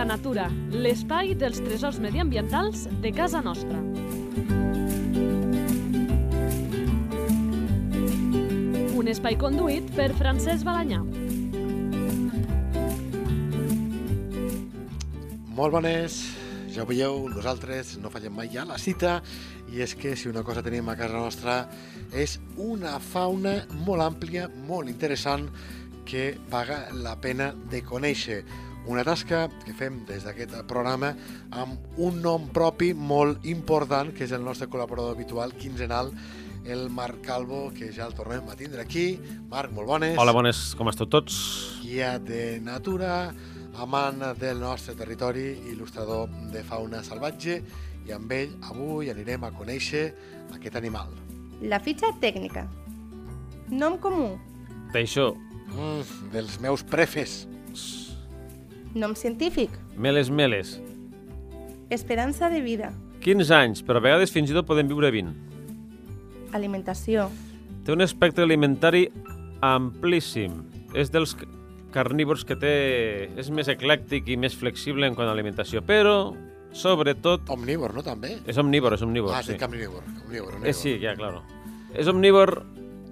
Habita Natura, l'espai dels tresors mediambientals de casa nostra. Un espai conduït per Francesc Balanyà. Molt bones, ja ho veieu, nosaltres no fallem mai ja la cita i és que si una cosa tenim a casa nostra és una fauna molt àmplia, molt interessant, que paga la pena de conèixer. Una tasca que fem des d'aquest programa amb un nom propi molt important, que és el nostre col·laborador habitual, quinzenal, el Marc Calvo, que ja el tornem a tindre aquí. Marc, molt bones. Hola, bones, com esteu tots? Guia de natura, amant del nostre territori, il·lustrador de fauna salvatge, i amb ell avui anirem a conèixer aquest animal. La fitxa tècnica. Nom comú. Teixó, Mm, dels meus prefes. Nom científic. meles meles. Esperança de vida. 15 anys, però a vegades fins i tot podem viure 20. Alimentació. Té un espectre alimentari amplíssim. És dels carnívors que té... És més eclèctic i més flexible en quant a alimentació, però, sobretot, Omnívor, no, també? és omnívor, és omnívor, ah, sí. sí. carnívor. Omnívor, omnívor. Eh, sí, ja, claro. És omnívor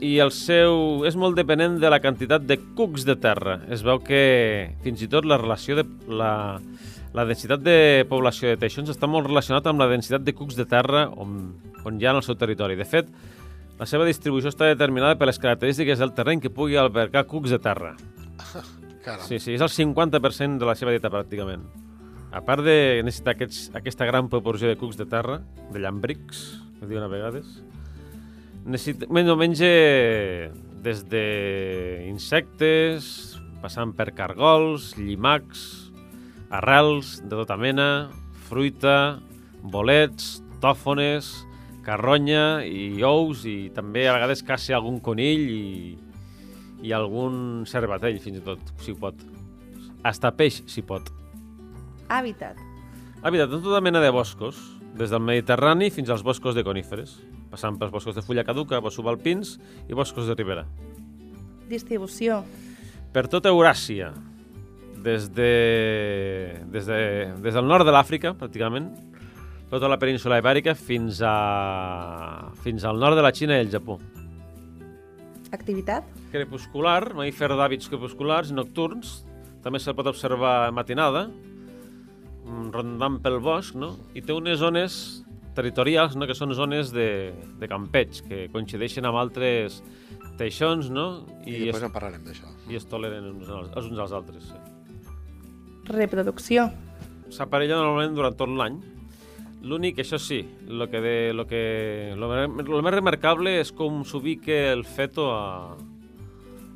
i el seu... és molt dependent de la quantitat de cucs de terra. Es veu que fins i tot la relació de... la, la densitat de població de teixons està molt relacionat amb la densitat de cucs de terra on, on hi ha en el seu territori. De fet, la seva distribució està determinada per les característiques del terreny que pugui albergar cucs de terra. Caram. Sí, sí, és el 50% de la seva dieta, pràcticament. A part de necessitar aquests, aquesta gran proporció de cucs de terra, de llambrics, que diuen a vegades, necessita, menja, menja des de insectes, passant per cargols, llimacs, arrels de tota mena, fruita, bolets, tòfones, carronya i ous i també a vegades caça algun conill i, i algun cervatell, fins i tot, si pot. Hasta peix, si pot. Hàbitat. Habitat en tota mena de boscos, des del Mediterrani fins als boscos de coníferes, passant pels boscos de fulla caduca, boscos subalpins i boscos de ribera. Distribució. Per tota Euràsia, des, de, des, de, des del nord de l'Àfrica, pràcticament, tota la península ibèrica fins, a, fins al nord de la Xina i el Japó. Activitat. crepuscular, mamífer d'hàbits crepusculars nocturns. També se'l pot observar matinada, rondant pel bosc, no? I té unes zones territorials, no? que són zones de, de campeig, que coincideixen amb altres teixons, no? I, I, després es, en parlarem d'això. i es toleren uns als, els uns als altres. Sí. Reproducció. S'aparella normalment durant tot l'any. L'únic, això sí, lo que de, lo que, lo, lo més remarcable és com s'ubica el feto a,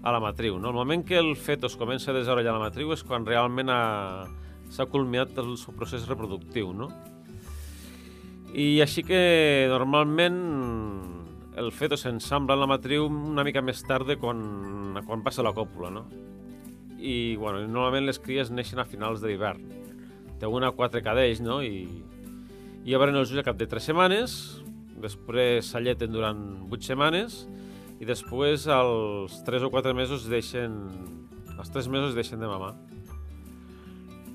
a la matriu. No? El moment que el feto es comença a desenvolupar a la matriu és quan realment ha- s'ha culminat el seu procés reproductiu. No? I així que normalment el feto s'ensambla en la matriu una mica més tard de quan, quan passa la còpula. No? I bueno, normalment les cries neixen a finals de l'hivern. Té una quatre cadells, no? I, i obren els ulls al cap de tres setmanes, després s'alleten durant vuit setmanes i després als tres o quatre mesos deixen... als tres mesos deixen de mamar.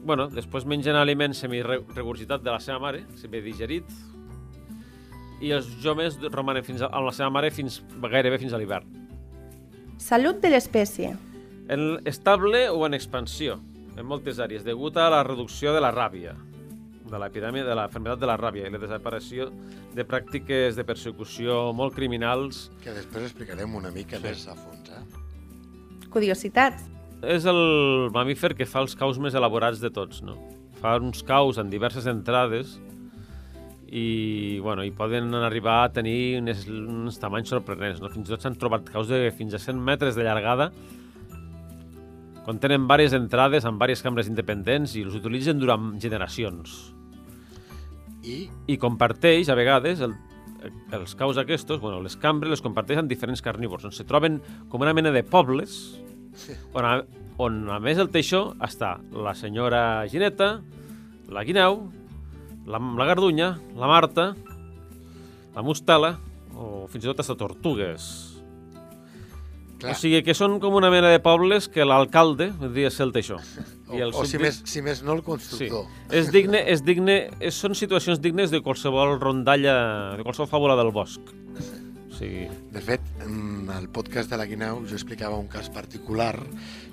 Bueno, després mengen aliment semi-regurgitat de la seva mare, semi-digerit, i els joves romanen fins a, amb la seva mare fins, gairebé fins a l'hivern. Salut de l'espècie. En estable o en expansió, en moltes àrees, degut a la reducció de la ràbia, de l'epidèmia de la enfermedad de la ràbia i la desaparició de pràctiques de persecució molt criminals. Que després explicarem una mica Sí. més a fons, eh? Curiositats. És el mamífer que fa els caus més elaborats de tots, no? Fa uns caus en diverses entrades i, bueno, i poden arribar a tenir unes, uns tamanys sorprenents, no? Fins i tot s'han trobat caus de fins a 100 metres de llargada quan tenen diverses entrades amb diverses cambres independents i els utilitzen durant generacions. I I comparteix, a vegades, el, els caus aquests, bueno, les cambres les comparteixen diferents carnívors, on se troben com una mena de pobles, on a, on a més del teixó està la senyora Gineta, la guineu, la, la gardunya, la marta, la mostela, o fins i tot hasta tortugues. Clar. O sigui que són com una mena de pobles que l'alcalde podria ser el teixó. O, o si, més, si més no, el Sí. constructor. És digne, és digne, és, són situacions dignes de qualsevol rondalla, de qualsevol fàbula del bosc. Sigui, De fet, en el podcast de la Guineu jo explicava un cas particular,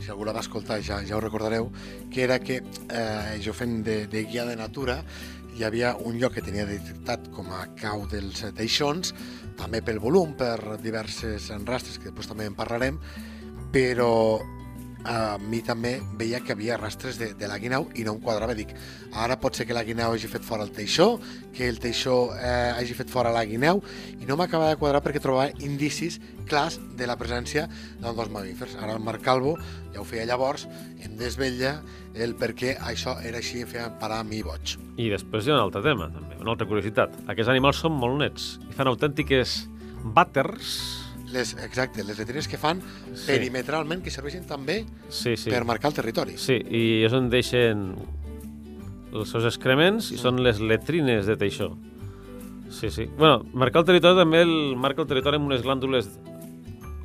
si algú la va escoltar ja, ja ho recordareu, que era que eh, jo fent de, de guia de natura hi havia un lloc que tenia detectat com a cau dels teixons, també pel volum, per diverses rastres, que després també en parlarem, però a mi també veia que havia rastres de, de la guineu i no em quadrava. Dic, ara pot ser que la guineu hagi fet fora el teixó, que el teixó eh, hagi fet fora la guineu, i no m'acaba de quadrar perquè trobava indicis clars de la presència dels dos mamífers. Ara el Marc Calvo ja ho feia llavors, em desvetlla el per què això era així i feia parar a mi boig. I després hi ha un altre tema, també, una altra curiositat. Aquests animals són molt nets i fan autèntiques vàters. Les, exacte, les letrines que fan Sí. perimetralment, que serveixen també Sí, sí. per marcar el territori. Sí, i és on deixen els seus excrements i són les letrines de teixó. Sí, sí. Bueno, marcar el territori també el marca el territori amb unes glàndules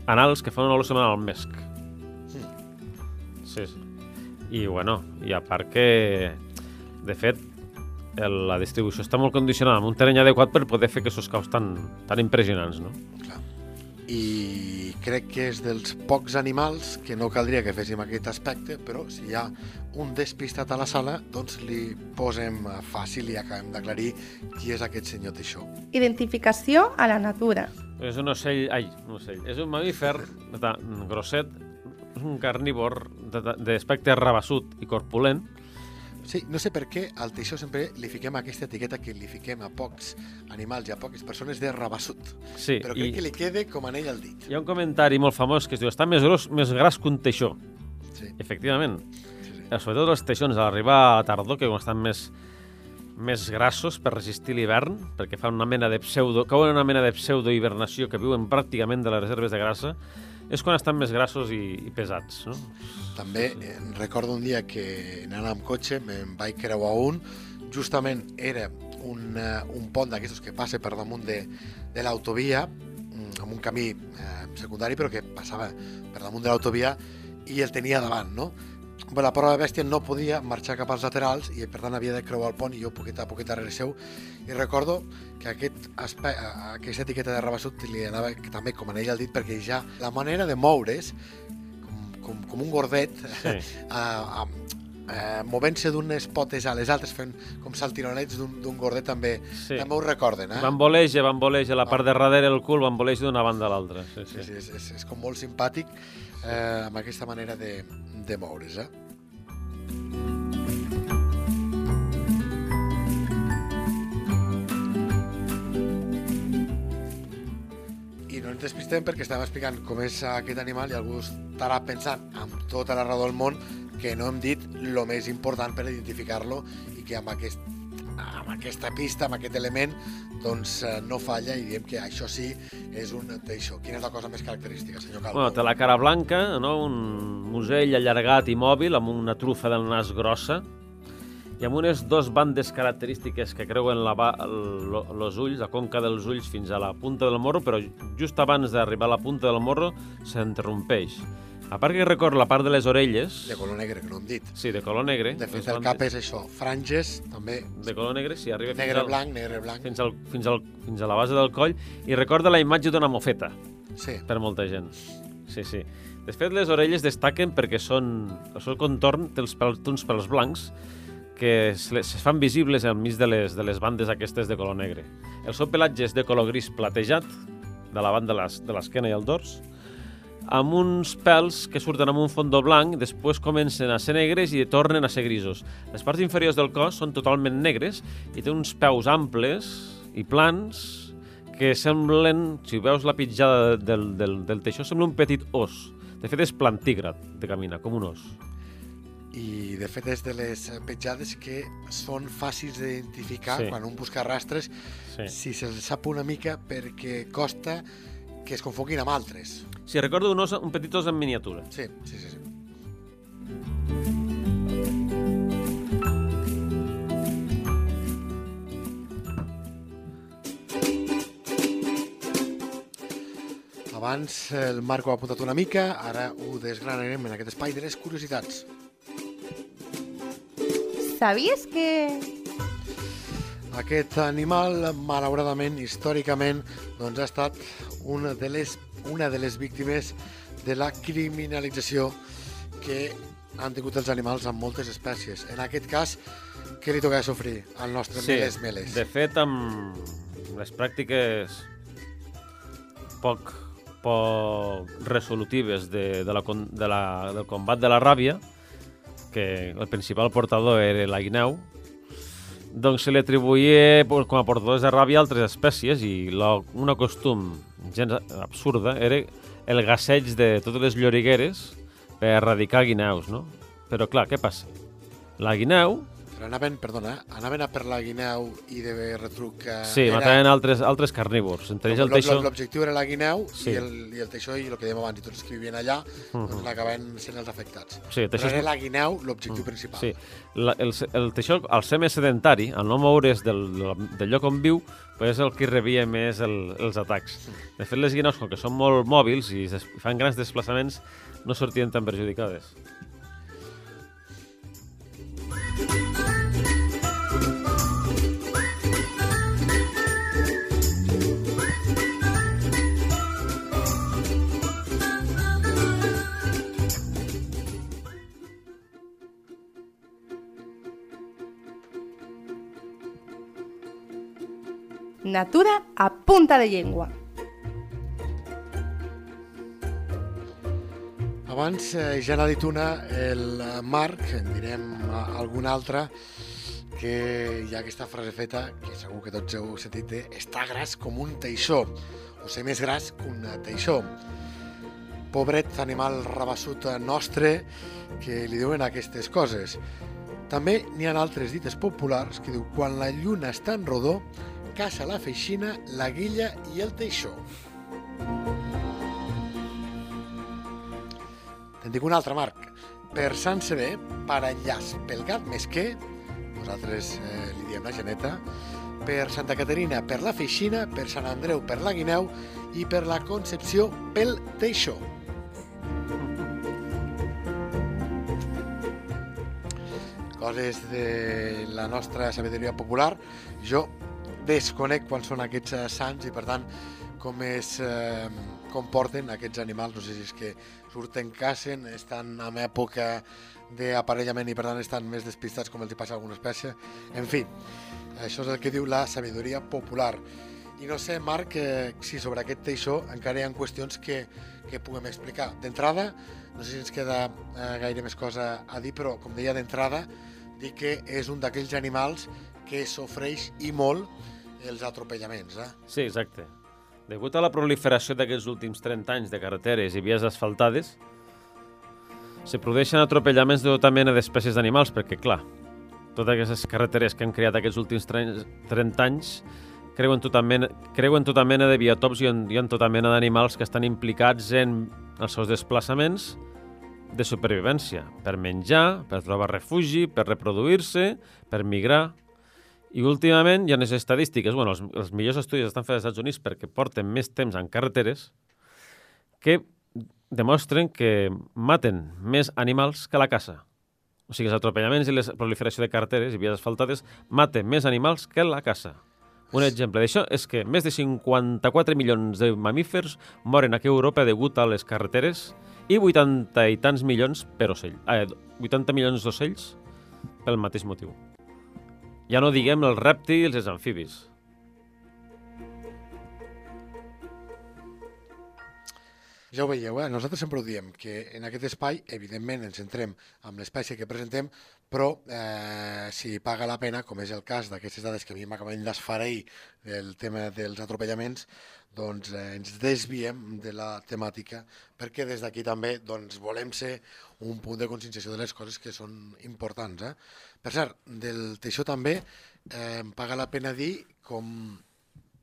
anals que fan una olor semblant al mesc. Sí, sí. I, bueno, i a part que, de fet, el, la distribució està molt condicionada amb un terreny adequat per poder fer aquests caus tan, tan impressionants, no? Clar. I crec que és dels pocs animals que no caldria que féssim aquest aspecte, però si hi ha un despistat a la sala, doncs li posem fàcil i acabem d'aclarir qui és aquest senyor Teixó. Identificació a la natura. És un ocell... Ai, un ocell. És un mamífer grosset, és un carnívor d'aspecte rabassut i corpulent. Sí, no sé per què al Teixó sempre li fiquem aquesta etiqueta que li fiquem a pocs animals i a poques persones de rabassut. Sí, Però crec i que li quede com anell al dit. hi ha un comentari molt famós que es diu està més gros, més gras que un teixó. Sí, Efectivament. sí, sí. Eh, Sobretot els teixons, a l'arribar a la tardor, que estan més, més grassos per resistir l'hivern, perquè fan una mena de pseudo, cauen en una mena de pseudo-hibernació que viuen pràcticament de les reserves de grassa, és quan estan més grassos i, i pesats, no? També eh, recordo un dia que anant amb cotxe me'n vaig creuar un, justament era un, eh, un pont d'aquestos que passa per damunt de, de l'autovia, mm, amb un camí eh, secundari però que passava per damunt de l'autovia i el tenia davant, no? Bé, la prova de bèstia no podia marxar cap als laterals i per tant havia de creuar el pont i jo poquet a poquet darrere seu i recordo que aquest a- aquesta etiqueta de rabassut li anava també com anell al dit perquè ja la manera de moure's com, com, com un gordet Sí. a, a, a, movent-se d'unes potes a les altres fent com saltironets d'un d'un gordet també, Sí. també ho recorden eh? Bamboleja, bamboleja, la part de darrere el cul bamboleja d'una banda a l'altra. Sí, Sí, sí. sí, és, és, és com molt simpàtic eh, amb aquesta manera de, de moure's. Eh? I no ens despistem perquè estàvem explicant com és aquest animal i algú estarà pensant amb tota la raó del món que no hem dit el més important per identificar-lo i que amb, aquest, amb aquesta pista, amb aquest element, doncs eh, no falla i diem que això sí és un teixó. Quina és la cosa més característica, senyor Calvo? Bueno, té la cara blanca, no? un musell allargat i mòbil, amb una trufa del nas grossa, i amb unes dos bandes característiques que creuen la, el- lo- los ulls, la conca dels ulls fins a la punta del morro, però just abans d'arribar a la punta del morro s'interrompeix. A part que recordo la part de les orelles, De color negre, que no hem dit. sí, de color negre, De fet, el cap és això, franges, també de color negre, sí, arriba fins, negre al, blanc, negre blanc. fins, al, fins, al, fins a la base del coll, i recorda la imatge d'una mofeta. Sí, per molta gent. Sí, sí. De fet, les orelles destaquen perquè són... El seu contorn té, els pèls, uns pèls blancs que es, fan visibles al mig de les, de les bandes aquestes de color negre. El seu pelatge és de color gris platejat, de la banda de l'esquena i el dors, amb uns pèls que surten amb un fondó blanc, després comencen a ser negres i tornen a ser grisos. Les parts inferiors del cos són totalment negres i té uns peus amples i plans que semblen, si veus la pitjada del, del, del teixó, sembla un petit os. De fet, és plantígrad de caminar, com un os. i de fet és de les petjades que són fàcils d'identificar Sí. quan un busca rastres Sí. si se'ls sap una mica perquè costa que es confonguin amb altres. Si recordo un, os, un petit os en miniatura. Sí, sí, sí. sí. Abans el Marc ho ha apuntat una mica, ara ho desgranarem en aquest espai de les curiositats. ¿Sabies que Aquest animal, malauradament, històricament, doncs ha estat una de les, una de les víctimes de la criminalització que han tingut els animals amb moltes espècies. En aquest cas, què li toca sofrir al nostre sí. meles meles? De fet, amb les pràctiques poc, poc resolutives de, de la, de la, del combat de la ràbia, que el principal portador era la guineu, doncs se li atribuïa com a portadors de ràbia altres espècies i la, una costum gens absurda era el gasseig de totes les llorigueres per erradicar guineus, no? Però clar, què passa? La guineu Però anaven, perdona, anaven a per la guineu i de retruc... eh, Sí, era- mataven altres, altres carnívors. Entre ells el teixó... L'objectiu era la guineu Sí. i, el, i el teixó i el que dèiem abans, i tots els que vivien allà doncs n'acabaven sent els afectats. Sí, el Però teixó és- era la guineu l'objectiu principal. Sí, la, el, el teixó, al ser més sedentari, al no moure's del, del lloc on viu, pues és el que rebia més el, els atacs. De fet, les guineus, com que són molt mòbils i fan grans desplaçaments, no sortien tan perjudicades. Natura a punta de llengua? Abans eh, ja n'ha dit una, el Marc, en direm eh, alguna altra, que hi ha aquesta frase feta, que segur que tots heu sentit, de està gras com un teixó, o ser més gras que un teixó. Pobret animal rabassut nostre que li diuen aquestes coses. També n'hi ha altres dites populars que diu quan la lluna està en rodó, caça la feixina, la guilla i el teixó. Te'n dic un altre, Marc. Per Sant Sever, per enllaç pel gat mesquer, nosaltres eh, li diem la geneta, per Santa Caterina per la feixina, per Sant Andreu per la guineu i per la Concepció pel teixó. Coses de la nostra sabidoria popular. Jo desconec quan són aquests eh, sants i, per tant, com es eh, comporten aquests animals. No sé si és que surten, cacen, estan en època d'aparellament i, per tant, estan més despistats com els hi passa a alguna espècie. En fi, això és el que diu la sabidoria popular. I no sé, Marc, eh, si sobre aquest teixó encara hi ha qüestions que, que puguem explicar. D'entrada, no sé si ens queda eh, gaire més cosa a dir, però, com deia d'entrada, dir que és un d'aquells animals que sofreix i molt els atropellaments. Eh? Sí, exacte. Degut a la proliferació d'aquests últims 30 anys de carreteres i vies asfaltades, se produeixen atropellaments de tota mena d'espècies d'animals, perquè, clar, totes aquestes carreteres que han creat aquests últims 30 anys creuen tota mena, creuen tota mena de biotops i en, i en tota mena d'animals que estan implicats en els seus desplaçaments de supervivència, per menjar, per trobar refugi, per reproduir-se, per migrar... I últimament hi ha unes estadístiques, bueno, els, els millors estudis estan fets als Estats Units perquè porten més temps en carreteres, que demostren que maten més animals que la caça. O sigui, els atropellaments i la proliferació de carreteres i vies asfaltades maten més animals que la caça. Un exemple d'això és que més de 54 milions de mamífers moren aquí a Europa degut a les carreteres i 80 i tants milions per ocell. Eh, 80 milions d'ocells pel mateix motiu. Ja no diguem els rèptils i els amfibis. Ja ho veieu, eh? nosaltres sempre ho diem, que en aquest espai, evidentment, ens centrem amb l'espècie que presentem, però eh, si paga la pena, com és el cas d'aquestes dades que a mi m'acaben d'esfareir del tema dels atropellaments, doncs eh, ens desviem de la temàtica, perquè des d'aquí també doncs, volem ser un punt de conscienciació de les coses que són importants. Eh? Per cert, del teixó també eh, em paga la pena dir com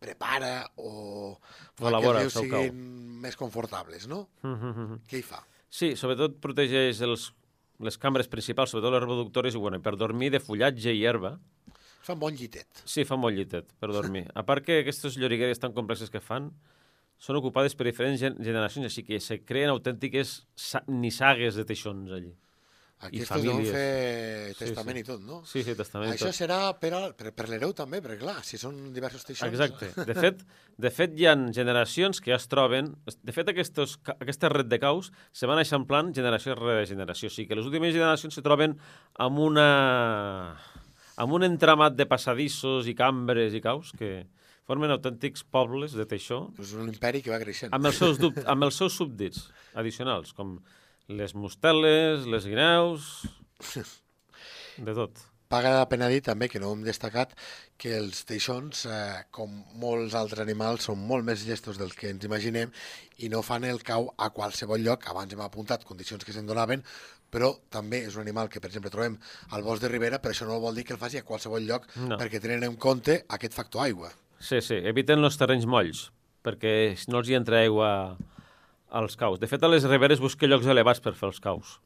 prepara o fa elabora que el els rius cau. siguin més confortables, no? Què hi fa? Sí, sobretot protegeix els, les cambres principals, sobretot les reproductores, i bueno, per dormir de fullatge i herba. Fa un bon llitet. Sí, fa molt llitet per dormir. A part que aquestes llorigueres tan complexes que fan són ocupades per diferents gen generacions, així que se creen autèntiques sa nissagues de teixons allí. Aquests famílies. deuen fer Sí, testament sí. i tot, no? Sí, sí, testament. i Això tot. serà per, al, per, per l'hereu també, perquè clar, si són diversos teixons... Exacte. De fet, de fet, hi ha generacions que ja es troben... De fet, aquestos, ca- aquesta red de caus se van eixamplant generació rere generació. O sigui que les últimes generacions se troben amb una amb un entramat de passadissos i cambres i caus que formen autèntics pobles de teixó És un imperi que va creixent. amb els seus, amb els seus súbdits addicionals, com les mosteles, les guineus, de tot. Paga la pena dir també, que no hem destacat, que els teixons, eh, com molts altres animals, són molt més llestos del que ens imaginem i no fan el cau a qualsevol lloc. Abans hem apuntat condicions que se'n donaven, però també és un animal que, per exemple, trobem al bosc de Ribera, però això no vol dir que el faci a qualsevol lloc, No. perquè tenen en compte aquest factor aigua. Sí, sí, eviten els terrenys molls, perquè no els hi entra aigua als caus. De fet, a les riberes busca llocs elevats per fer els caus.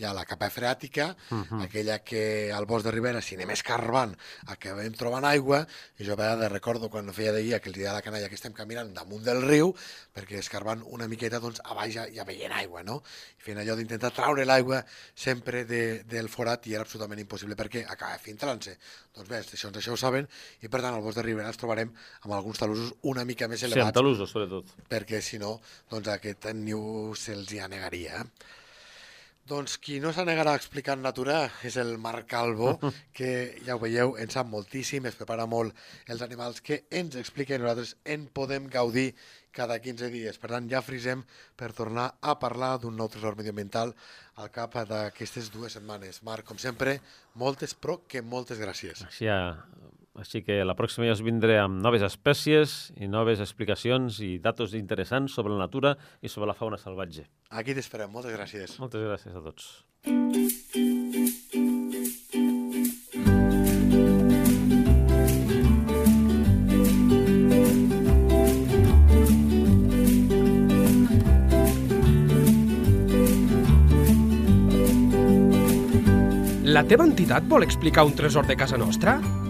Hi ha la capa freàtica, aquella que al bosc de Ribera, si anem escarbant, acabem trobant aigua, i jo a vegades recordo quan feia de guia que dia de la canalla que estem caminant damunt del riu, perquè escarbant una miqueta, doncs, a baix ja, ja veient aigua, no? I fent allò d'intentar traure l'aigua sempre de, del forat i era absolutament impossible perquè acaba filtrant-se. Doncs bé, teixons això ho saben i per tant al bosc de Ribera els trobarem amb alguns talussos una mica més Sí, amb elevats talussos, sobretot. perquè si no, doncs aquest niu se'ls hi anegaria. Doncs qui no s'anegarà a explicar en natura és el Marc Calvo, que ja ho veieu, en sap moltíssim, es prepara molt els animals que ens explica i nosaltres en podem gaudir cada 15 dies. Per tant, ja frisem per tornar a parlar d'un nou tresor medioambiental al cap d'aquestes dues setmanes. Marc, com sempre, moltes, però que moltes gràcies. Ja, així que la pròxima ja us vindré amb noves espècies i noves explicacions i datos interessants sobre la natura i sobre la fauna salvatge. Aquí t'esperem, moltes gràcies. Moltes gràcies a tots. La teva entitat vol explicar un tresor de casa nostra?